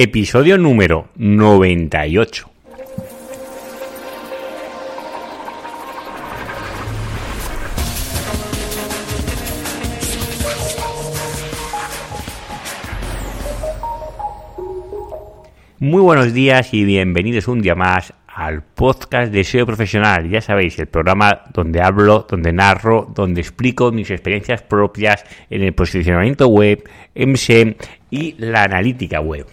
episodio número 98. Muy buenos días y bienvenidos un día más al podcast de SEO Profesional. Ya sabéis, el programa donde hablo, donde narro, donde explico mis experiencias propias en el posicionamiento web, MSEM y la analítica web.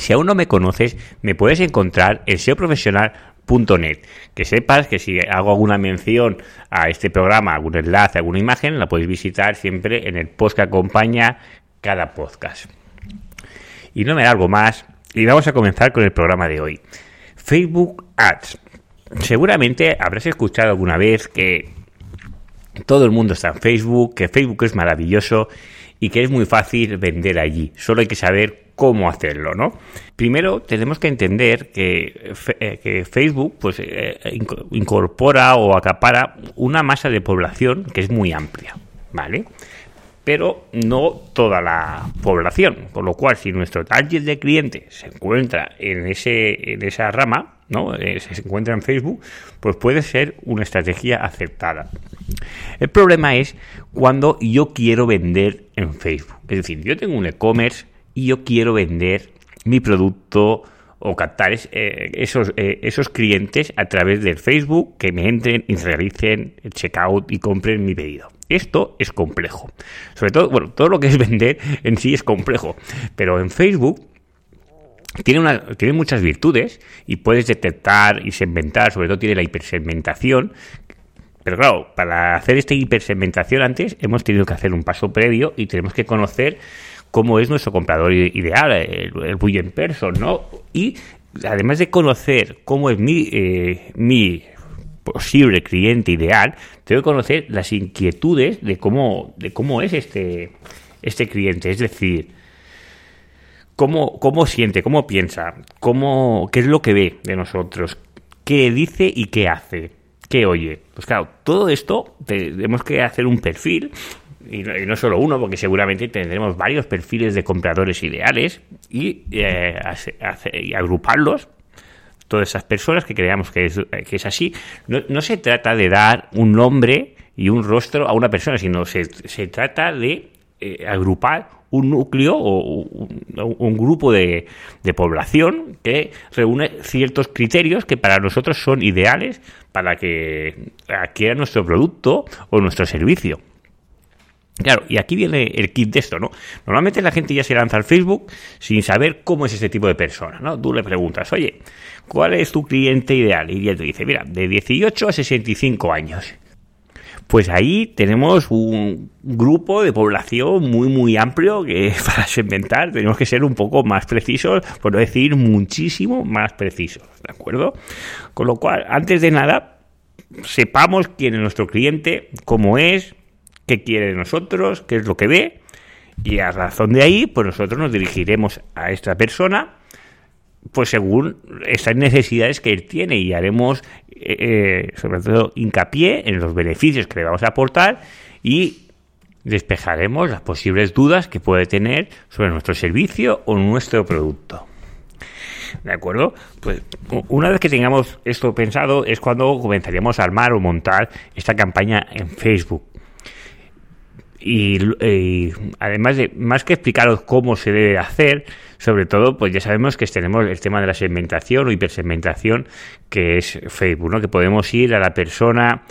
Si aún no me conoces, me puedes encontrar en seoprofesional.net. Que sepas que si hago alguna mención a este programa, algún enlace, alguna imagen, la podéis visitar siempre en el post que acompaña cada podcast. Y no me da algo más, y vamos a comenzar con el programa de hoy. Facebook Ads. Seguramente habrás escuchado alguna vez que todo el mundo está en Facebook, que Facebook es maravilloso y que es muy fácil vender allí. Solo hay que saber cómo hacerlo, ¿no? Primero tenemos que entender que, eh, Facebook pues eh, incorpora o acapara una masa de población que es muy amplia, ¿vale? Pero no toda la población, con lo cual si nuestro target de clientes se encuentra en ese en esa rama, ¿no? Eh, se encuentra en Facebook, pues puede ser una estrategia aceptada. El problema es cuando yo quiero vender en Facebook. Es decir, yo tengo un e-commerce y yo quiero vender mi producto o captar eh, esos, eh, esos clientes a través del Facebook que me entren y realicen el checkout y compren mi pedido. Esto es complejo. Sobre todo, bueno, todo lo que es vender en sí es complejo, pero en Facebook tiene, una, tiene muchas virtudes y puedes detectar y segmentar, sobre todo tiene la hipersegmentación, pero claro, para hacer esta hipersegmentación antes hemos tenido que hacer un paso previo y tenemos que conocer cómo es nuestro comprador ideal, el, el en person, ¿no? Y además de conocer cómo es mi, eh, mi posible cliente ideal, tengo que conocer las inquietudes de cómo, de cómo es este, este cliente. Es decir, cómo, cómo siente, cómo piensa, cómo, qué es lo que ve de nosotros, qué dice y qué hace, qué oye. Pues claro, todo esto tenemos que hacer un perfil y no, solo uno, porque seguramente tendremos varios perfiles de compradores ideales y, eh, agruparlos, todas esas personas que creamos que es, que es así. No, se trata de dar un nombre y un rostro a una persona, sino se, se trata de eh, agrupar un núcleo o un, grupo de, de, población que reúne ciertos criterios que para nosotros son ideales para que adquiera nuestro producto o nuestro servicio. Claro, y aquí viene el kit de esto, ¿no? Normalmente la gente ya se lanza al Facebook sin saber cómo es ese tipo de persona, ¿no? Tú le preguntas, oye, ¿cuál es tu cliente ideal? Y él te dice, mira, de 18 a 65 años. Pues ahí tenemos un grupo de población muy, muy amplio que para segmentar tenemos que ser un poco más precisos, por no decir muchísimo más precisos, ¿de acuerdo? Con lo cual, antes de nada, sepamos quién es nuestro cliente, cómo es, qué quiere de nosotros, qué es lo que ve, y a razón de ahí, pues nosotros nos dirigiremos a esta persona, pues según esas necesidades que él tiene, y haremos eh, eh, sobre todo hincapié en los beneficios que le vamos a aportar y despejaremos las posibles dudas que puede tener sobre nuestro servicio o nuestro producto. ¿De acuerdo? Pues una vez que tengamos esto pensado es cuando comenzaríamos a armar o montar esta campaña en Facebook. Y, además de más que explicaros cómo se debe hacer, sobre todo, pues ya sabemos que tenemos el tema de la segmentación o hipersegmentación que es Facebook, ¿no? Que podemos ir a la persona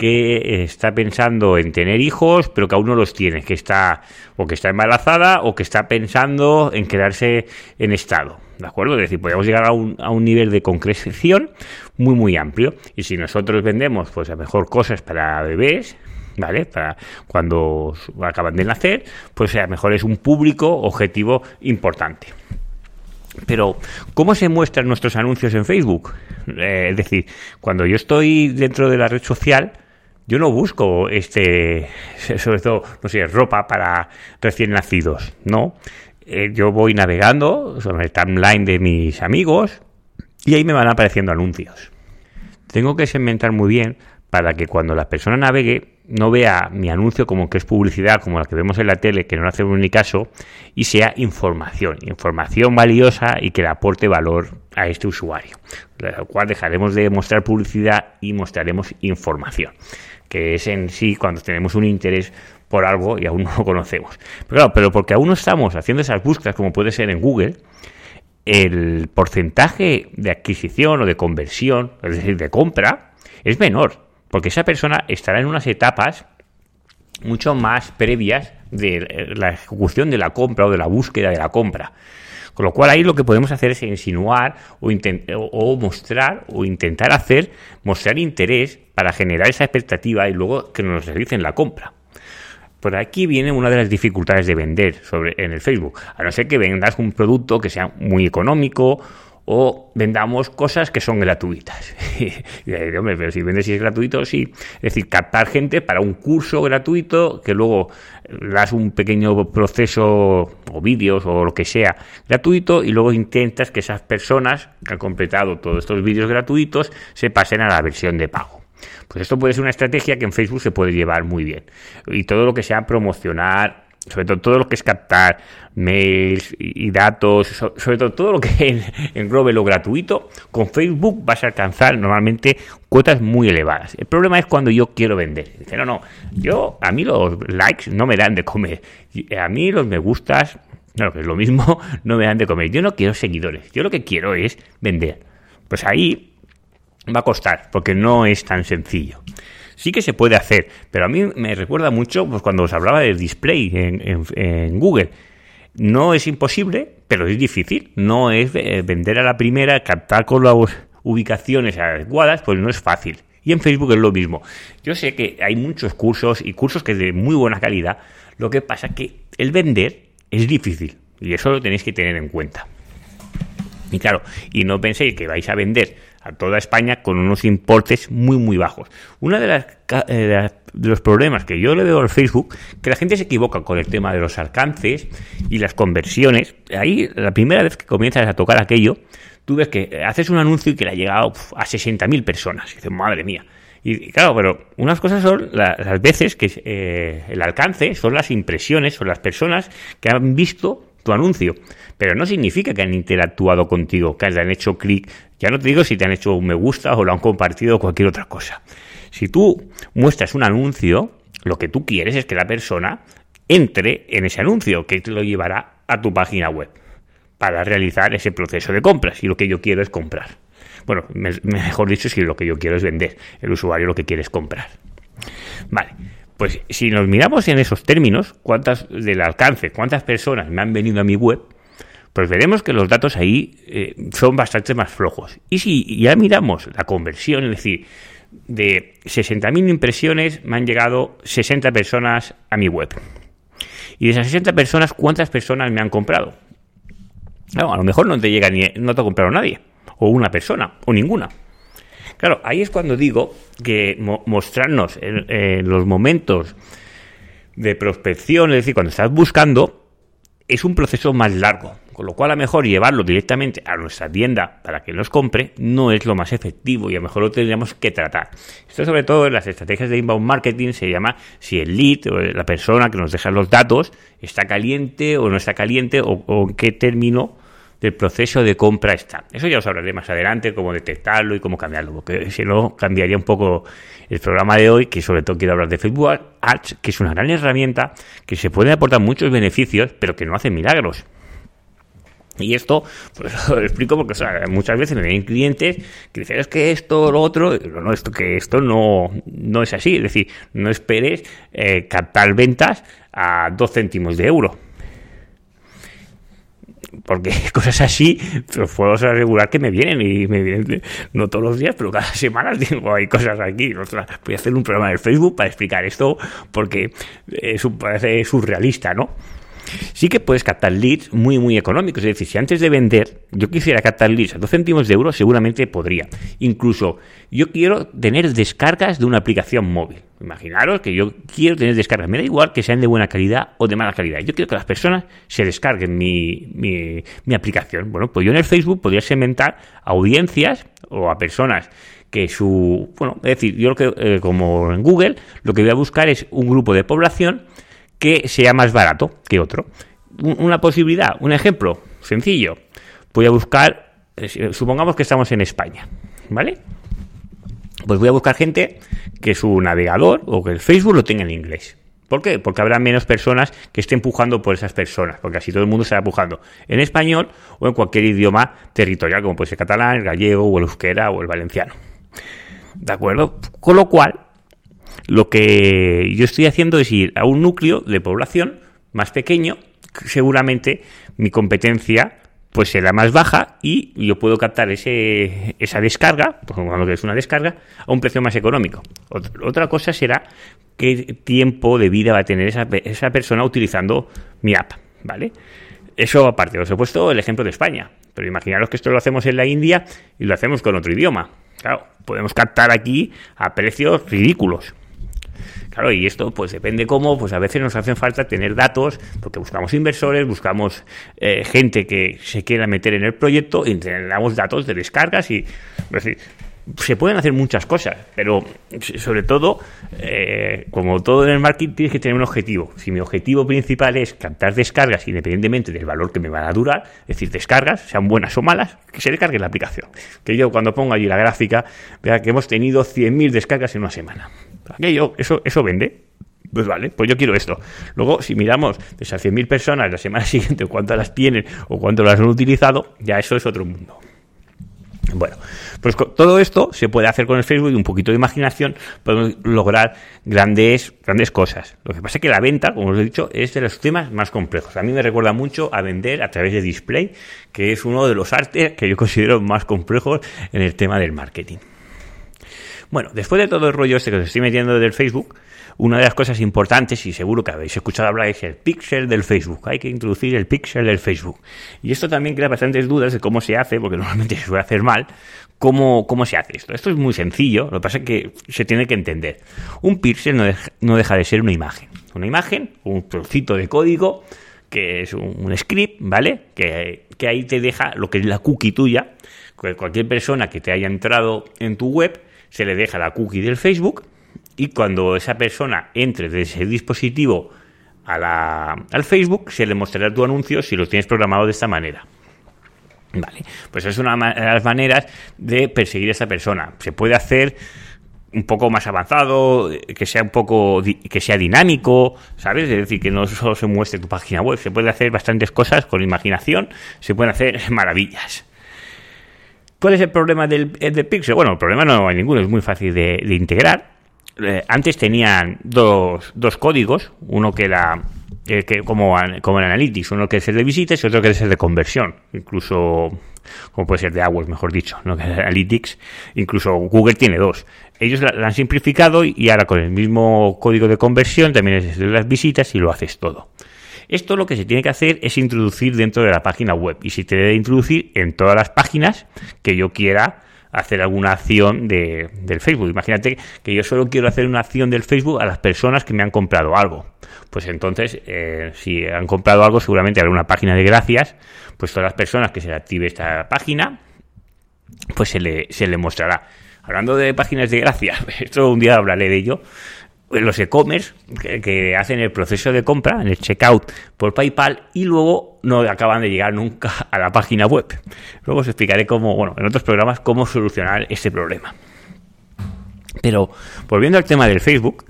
que está pensando en tener hijos, pero que aún no los tiene, que está o que está embarazada o que está pensando en quedarse en estado. ¿De acuerdo? Es decir, podemos llegar a un, a un nivel de concreción muy, muy amplio. Y si nosotros vendemos, pues a mejor cosas para bebés, ¿vale? Para cuando acaban de nacer, pues a lo mejor es un público objetivo importante. Pero, ¿cómo se muestran nuestros anuncios en Facebook? Eh, es decir, cuando yo estoy dentro de la red social, yo no busco este, sobre todo, no sé, ropa para recién nacidos, ¿no? Eh, yo voy navegando sobre el timeline de mis amigos y ahí me van apareciendo anuncios. Tengo que segmentar muy bien para que cuando la persona navegue no vea mi anuncio como que es publicidad, como la que vemos en la tele, que no le hacemos ni caso, y sea información, información valiosa y que le aporte valor a este usuario. Lo cual dejaremos de mostrar publicidad y mostraremos información, que es en sí cuando tenemos un interés por algo y aún no lo conocemos. Pero claro, pero porque aún no estamos haciendo esas búsquedas como puede ser en Google, el porcentaje de adquisición o de conversión, es decir, de compra, es menor, porque esa persona estará en unas etapas mucho más previas de la ejecución de la compra o de la búsqueda de la compra. Con lo cual ahí lo que podemos hacer es insinuar o, o, mostrar o intentar hacer, mostrar interés para generar esa expectativa y luego que nos realicen la compra. Por aquí viene una de las dificultades de vender sobre, en el Facebook. A no ser que vendas un producto que sea muy económico o vendamos cosas que son gratuitas. Hombre, pero si vendes y es gratuito, sí. Es decir, captar gente para un curso gratuito que luego das un pequeño proceso o vídeos o lo que sea gratuito y luego intentas que esas personas que han completado todos estos vídeos gratuitos se pasen a la versión de pago. Pues esto puede ser una estrategia que en Facebook se puede llevar muy bien. Y todo lo que sea promocionar, sobre todo todo lo que es captar mails y datos, sobre todo todo lo que englobe lo gratuito, con Facebook vas a alcanzar normalmente cuotas muy elevadas. El problema es cuando yo quiero vender. Dice, no, no, yo, a mí los likes no me dan de comer. A mí los me gustas, no, que es lo mismo, no me dan de comer. Yo no quiero seguidores. Yo lo que quiero es vender. Pues ahí va a costar, porque no es tan sencillo. Sí que se puede hacer, pero a mí me recuerda mucho pues, cuando os hablaba del display en, Google. No es imposible, pero es difícil. No es vender a la primera, captar con las ubicaciones adecuadas, pues no es fácil. Y en Facebook es lo mismo. Yo sé que hay muchos cursos y cursos que de muy buena calidad. Lo que pasa que el vender es difícil y eso lo tenéis que tener en cuenta. Y claro, y no penséis que vais a vender a toda España con unos importes muy muy bajos. Uno eh, de, los problemas que yo le veo al Facebook, que la gente se equivoca con el tema de los alcances y las conversiones. Ahí, la primera vez que comienzas a tocar aquello, tú ves que haces un anuncio y que le ha llegado a 60.000 personas. Y dices, madre mía. Y claro, pero unas cosas son las veces que eh, el alcance, son las impresiones, son las personas que han visto tu anuncio. Pero no significa que han interactuado contigo, que han hecho clic. Ya no te digo si te han hecho un me gusta o lo han compartido o cualquier otra cosa. Si tú muestras un anuncio, lo que tú quieres es que la persona entre en ese anuncio, que te lo llevará a tu página web para realizar ese proceso de compras. Y lo que yo quiero es comprar. Bueno, mejor dicho, si lo que yo quiero es vender, el usuario lo que quiere es comprar. Vale. Pues si nos miramos en esos términos, cuántas del alcance, cuántas personas me han venido a mi web, pues veremos que los datos ahí eh, son bastante más flojos. Y si ya miramos la conversión, es decir, de 60.000 impresiones me han llegado 60 personas a mi web. Y de esas 60 personas, ¿cuántas personas me han comprado? a lo mejor no te llega ni, no te ha comprado nadie, o una persona, o ninguna. Claro, ahí es cuando digo que mostrarnos en, los momentos de prospección, es decir, cuando estás buscando, es un proceso más largo. Con lo cual, a lo mejor llevarlo directamente a nuestra tienda para que nos compre no es lo más efectivo y a lo mejor lo tendríamos que tratar. Esto, sobre todo en las estrategias de inbound marketing, se llama si el lead o la persona que nos deja los datos está caliente o no está caliente o, o en qué término del proceso de compra está. Eso ya os hablaré más adelante, cómo detectarlo y cómo cambiarlo, porque si no cambiaría un poco el programa de hoy, que sobre todo quiero hablar de Facebook Ads, que es una gran herramienta que se puede aportar muchos beneficios, pero que no hace milagros. Y esto, pues lo explico porque muchas veces me vienen clientes que dicen, es que esto, lo otro, no, esto, que esto no, no es así. Es decir, no esperes eh, captar ventas a dos céntimos de euro porque cosas así, os puedo asegurar que me vienen y me vienen, no todos los días, pero cada semana digo, hay cosas aquí. voy a hacer un programa en Facebook para explicar esto porque es parece surrealista, ¿no? Sí que puedes captar leads muy, muy económicos. Es decir, si antes de vender yo quisiera captar leads a 2 céntimos de euro, seguramente podría. Incluso yo quiero tener descargas de una aplicación móvil. Imaginaros que yo quiero tener descargas. Me da igual que sean de buena calidad o de mala calidad. Yo quiero que las personas se descarguen mi, mi, aplicación. Bueno, pues yo en el Facebook podría segmentar audiencias o a personas que su, bueno, es decir, yo lo que, eh, como en Google, lo que voy a buscar es un grupo de población que sea más barato que otro. Una posibilidad, un ejemplo sencillo. Voy a buscar, eh, supongamos que estamos en España, ¿vale? Pues voy a buscar gente que su navegador o que el Facebook lo tenga en inglés. ¿Por qué? Porque habrá menos personas que estén empujando por esas personas, porque así todo el mundo estará empujando en español o en cualquier idioma territorial, como puede ser catalán, el gallego o el euskera o el valenciano. ¿De acuerdo? Con lo cual, lo que yo estoy haciendo es ir a un núcleo de población más pequeño, seguramente mi competencia pues será más baja y yo puedo captar ese, esa descarga, cuando es una descarga, a un precio más económico. Otra cosa será qué tiempo de vida va a tener esa, esa persona utilizando mi app, ¿vale? Eso aparte, os he puesto el ejemplo de España, pero imaginaros que esto lo hacemos en la India y lo hacemos con otro idioma. Claro, podemos captar aquí a precios ridículos. Claro, y esto pues depende cómo, pues a veces nos hacen falta tener datos, porque buscamos inversores, buscamos eh, gente que se quiera meter en el proyecto y tenemos datos de descargas y se pueden hacer muchas cosas, pero sobre todo, eh, como todo en el marketing, tienes que tener un objetivo. Si mi objetivo principal es captar descargas independientemente del valor que me van a durar, es decir, descargas, sean buenas o malas, que se descargue la aplicación. Que yo cuando pongo allí la gráfica, vea que hemos tenido 100.000 descargas en una semana. Aquello, eso, eso vende. Pues vale, pues yo quiero esto. Luego, si miramos de esas 100.000 personas la semana siguiente, cuántas las tienen o cuánto las han utilizado, ya eso es otro mundo. Bueno, pues todo esto se puede hacer con el Facebook y un poquito de imaginación podemos lograr grandes, grandes cosas. Lo que pasa es que la venta, como os he dicho, es de los temas más complejos. A mí me recuerda mucho a vender a través de display, que es uno de los artes que yo considero más complejos en el tema del marketing. Bueno, después de todo el rollo este que os estoy metiendo del Facebook, una de las cosas importantes, y seguro que habéis escuchado hablar, es el pixel del Facebook. Hay que introducir el pixel del Facebook. Y esto también crea bastantes dudas de cómo se hace, porque normalmente se suele hacer mal. ¿Cómo, cómo se hace esto? Esto es muy sencillo, lo que pasa es que se tiene que entender. Un pixel no no deja de ser una imagen. Una imagen, un trocito de código, que es un, script, ¿vale? Que, que ahí te deja lo que es la cookie tuya. Cualquier persona que te haya entrado en tu web se le deja la cookie del Facebook y cuando esa persona entre desde ese dispositivo a la, al Facebook, se le mostrará tu anuncio si lo tienes programado de esta manera. Vale, pues es una de las maneras de perseguir a esa persona. Se puede hacer un poco más avanzado, que sea un poco que sea dinámico, ¿sabes? Es decir, que no solo se muestre tu página web, se puede hacer bastantes cosas con imaginación, se pueden hacer maravillas. ¿Cuál es el problema del, del Pixel? Bueno, el problema no hay ninguno, es muy fácil de integrar. Eh, antes tenían dos, dos códigos, uno que era eh, que como, como en Analytics, uno que es el de visitas y otro que es el de conversión, incluso como puede ser de AdWords, mejor dicho, no que Analytics, incluso Google tiene dos. Ellos la, han simplificado y ahora con el mismo código de conversión también es de las visitas y lo haces todo. Esto lo que se tiene que hacer es introducir dentro de la página web y si te debe introducir en todas las páginas que yo quiera hacer alguna acción de, del Facebook. Imagínate que yo solo quiero hacer una acción del Facebook a las personas que me han comprado algo. Pues entonces, eh, si han comprado algo, seguramente habrá una página de gracias. Pues todas las personas que se active esta página, pues se le, se le mostrará. Hablando de páginas de gracias, esto un día hablaré de ello los e-commerce que, hacen el proceso de compra, en el checkout por PayPal y luego no acaban de llegar nunca a la página web. Luego os explicaré cómo, bueno, en otros programas cómo solucionar este problema. Pero volviendo al tema del Facebook,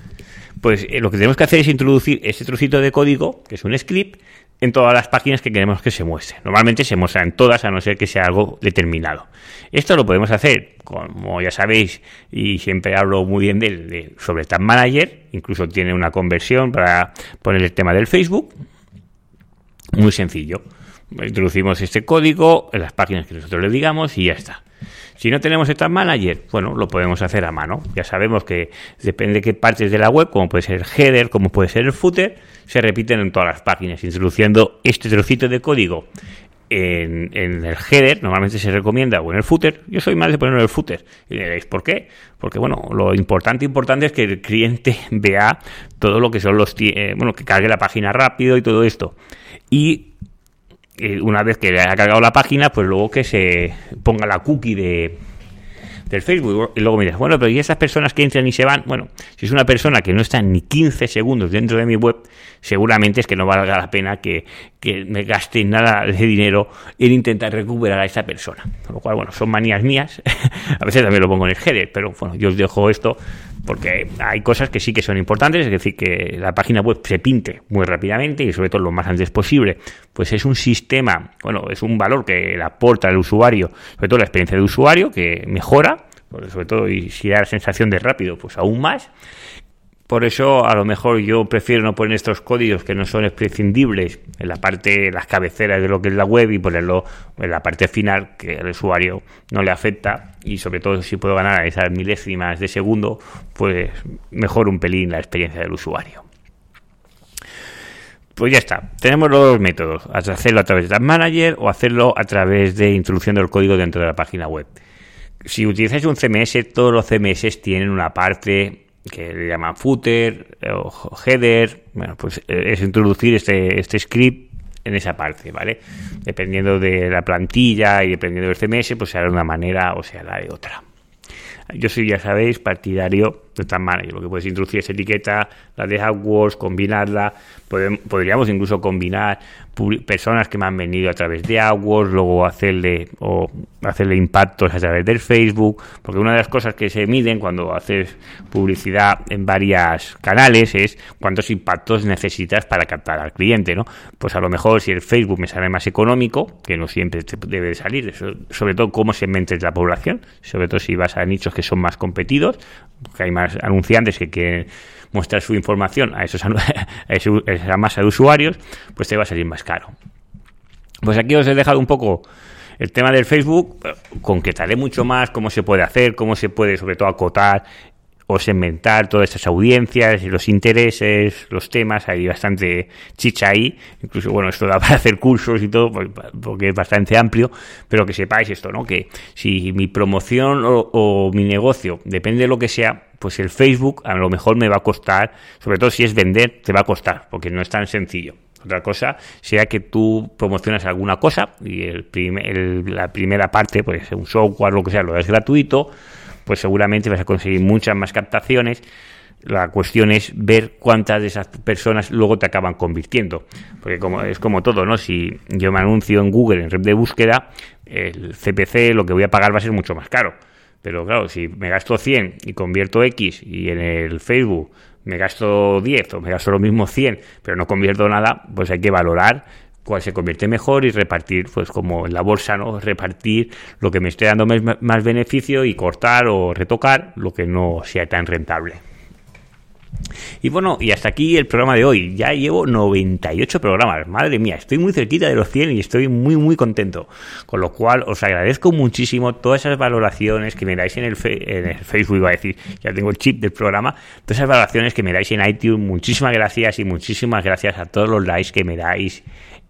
pues eh, lo que tenemos que hacer es introducir ese trocito de código, que es un script, en todas las páginas que queremos que se muestre. Normalmente se muestra en todas, a no ser que sea algo determinado. Esto lo podemos hacer, como ya sabéis, y siempre hablo muy bien de, sobre Tag Manager, incluso tiene una conversión para poner el tema del Facebook. Muy sencillo. Introducimos este código en las páginas que nosotros le digamos y ya está. Si no tenemos el Tag Manager, bueno, lo podemos hacer a mano. Ya sabemos que depende de qué partes de la web, como puede ser el header, como puede ser el footer, se repiten en todas las páginas, introduciendo este trocito de código en, el header, normalmente se recomienda, o en el footer, yo soy más de ponerlo en el footer. Y diréis, ¿por qué? Porque, bueno, lo importante, importante es que el cliente vea todo lo que son los, eh, bueno, que cargue la página rápido y todo esto. Y una vez que ha cargado la página, pues luego que se ponga la cookie de, del Facebook. Y luego dices, bueno, pero ¿y esas personas que entran y se van? Bueno, si es una persona que no está ni 15 segundos dentro de mi web, seguramente es que no valga la pena que, que me gaste nada de dinero en intentar recuperar a esa persona. Con lo cual, bueno, son manías mías. a veces también lo pongo en el header, pero bueno, yo os dejo esto porque hay cosas que sí que son importantes, es decir, que la página web se pinte muy rápidamente y sobre todo lo más antes posible, pues es un sistema, bueno, es un valor que le aporta al usuario, sobre todo la experiencia de usuario, que mejora, sobre todo y si da la sensación de rápido, pues aún más, por eso, a lo mejor yo prefiero no poner estos códigos que no son imprescindibles en la parte, las cabeceras de lo que es la web y ponerlo en la parte final que al usuario no le afecta y sobre todo si puedo ganar esas milésimas de segundo, pues mejor un pelín la experiencia del usuario. Pues ya está, tenemos los dos métodos, hacerlo a través de Tag Manager o hacerlo a través de introducción del código dentro de la página web. Si utilizáis un CMS, todos los CMS tienen una parte que le llaman footer o header, bueno, pues eh, es introducir este, este script en esa parte, ¿vale? Dependiendo de la plantilla y dependiendo del CMS, pues se hará de una manera o sea la de otra. Yo soy, ya sabéis, partidario de esta manera. Lo que puedes introducir esa etiqueta, la de AdWords, combinarla. Podríamos incluso combinar personas que me han venido a través de AdWords, luego hacerle o hacerle impactos a través del Facebook, porque una de las cosas que se miden cuando haces publicidad en varios canales es cuántos impactos necesitas para captar al cliente, ¿no? Pues a lo mejor si el Facebook me sale más económico, que no siempre debe salir, sobre todo cómo se segmentes la población, sobre todo si vas a nichos que son más competidos, que hay más anunciantes que quieren mostrar su información a, esos, a esa masa de usuarios, pues te va a salir más caro. Pues aquí os he dejado un poco el tema del Facebook, concretaré mucho más cómo se puede hacer, cómo se puede sobre todo acotar o segmentar todas estas audiencias, los intereses, los temas, hay bastante chicha ahí, incluso, bueno, esto da para hacer cursos y todo, pues, porque es bastante amplio, pero que sepáis esto, ¿no? Que si mi promoción o, mi negocio depende de lo que sea, pues el Facebook a lo mejor me va a costar, sobre todo si es vender, te va a costar, porque no es tan sencillo. Otra cosa sea que tú promocionas alguna cosa y el, la primera parte, pues un software, lo que sea, lo es gratuito, pues seguramente vas a conseguir muchas más captaciones. La cuestión es ver cuántas de esas personas luego te acaban convirtiendo. Porque como es como todo, ¿no? Si yo me anuncio en Google en red de búsqueda, el CPC lo que voy a pagar va a ser mucho más caro. Pero claro, si me gasto 100 y convierto X y en el Facebook me gasto 10 o me gasto lo mismo 100, pero no convierto nada, pues hay que valorar cuál se convierte mejor y repartir, pues como en la bolsa, ¿no? Repartir lo que me esté dando más, beneficio y cortar o retocar lo que no sea tan rentable. Y bueno, y hasta aquí el programa de hoy. Ya llevo 98 programas. Madre mía, estoy muy cerquita de los 100 y estoy muy, muy contento. Con lo cual, os agradezco muchísimo todas esas valoraciones que me dais en el, Facebook, iba a decir, ya tengo el chip del programa. Todas esas valoraciones que me dais en iTunes. Muchísimas gracias y muchísimas gracias a todos los likes que me dais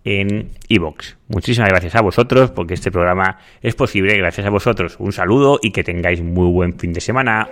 en iVoox. Muchísimas gracias a vosotros porque este programa es posible gracias a vosotros. Un saludo y que tengáis muy buen fin de semana.